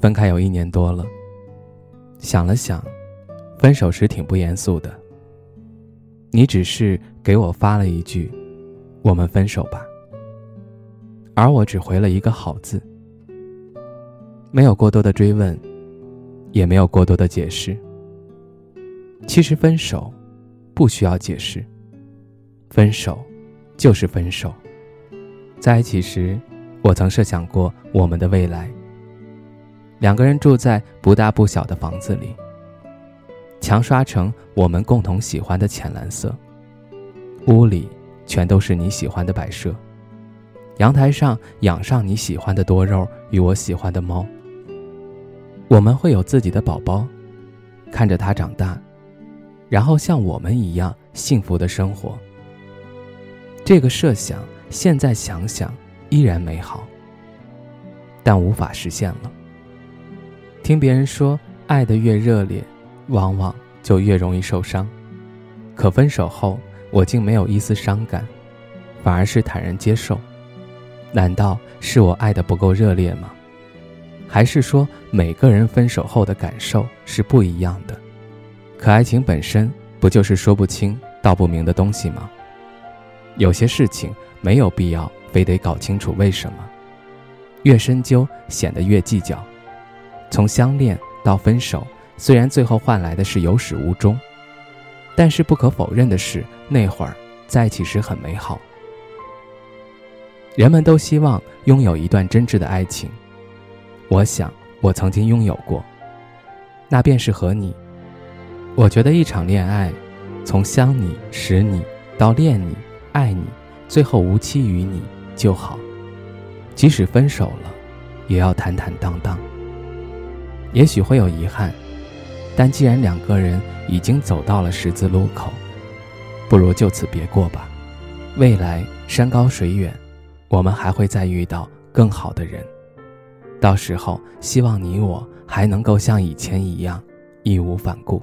分开有一年多了，想了想，分手时挺不严肃的。你只是给我发了一句“我们分手吧”，而我只回了一个“好”字，没有过多的追问，也没有过多的解释。其实分手不需要解释，分手就是分手。在一起时，我曾设想过我们的未来。两个人住在不大不小的房子里，墙刷成我们共同喜欢的浅蓝色，屋里全都是你喜欢的摆设，阳台上养上你喜欢的多肉与我喜欢的猫。我们会有自己的宝宝，看着他长大，然后像我们一样幸福的生活。这个设想现在想想依然美好，但无法实现了。听别人说，爱的越热烈，往往就越容易受伤。可分手后，我竟没有一丝伤感，反而是坦然接受。难道是我爱的不够热烈吗？还是说每个人分手后的感受是不一样的？可爱情本身不就是说不清道不明的东西吗？有些事情没有必要非得搞清楚为什么，越深究显得越计较。从相恋到分手，虽然最后换来的是有始无终，但是不可否认的是，那会儿在一起时很美好。人们都希望拥有一段真挚的爱情，我想我曾经拥有过，那便是和你。我觉得一场恋爱，从相你、识你到恋你、爱你，最后无期于你就好，即使分手了，也要坦坦荡荡。也许会有遗憾，但既然两个人已经走到了十字路口，不如就此别过吧。未来山高水远，我们还会再遇到更好的人。到时候，希望你我还能够像以前一样，义无反顾。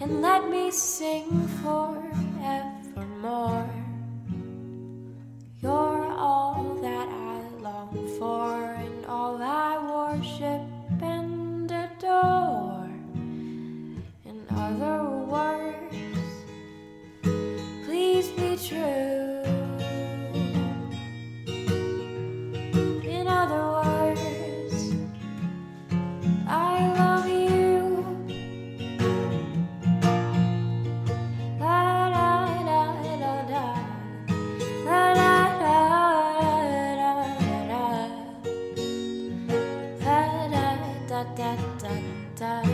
and let me sing forevermore. You're all that I long for and all I worship and adore. In other words, please be true. die.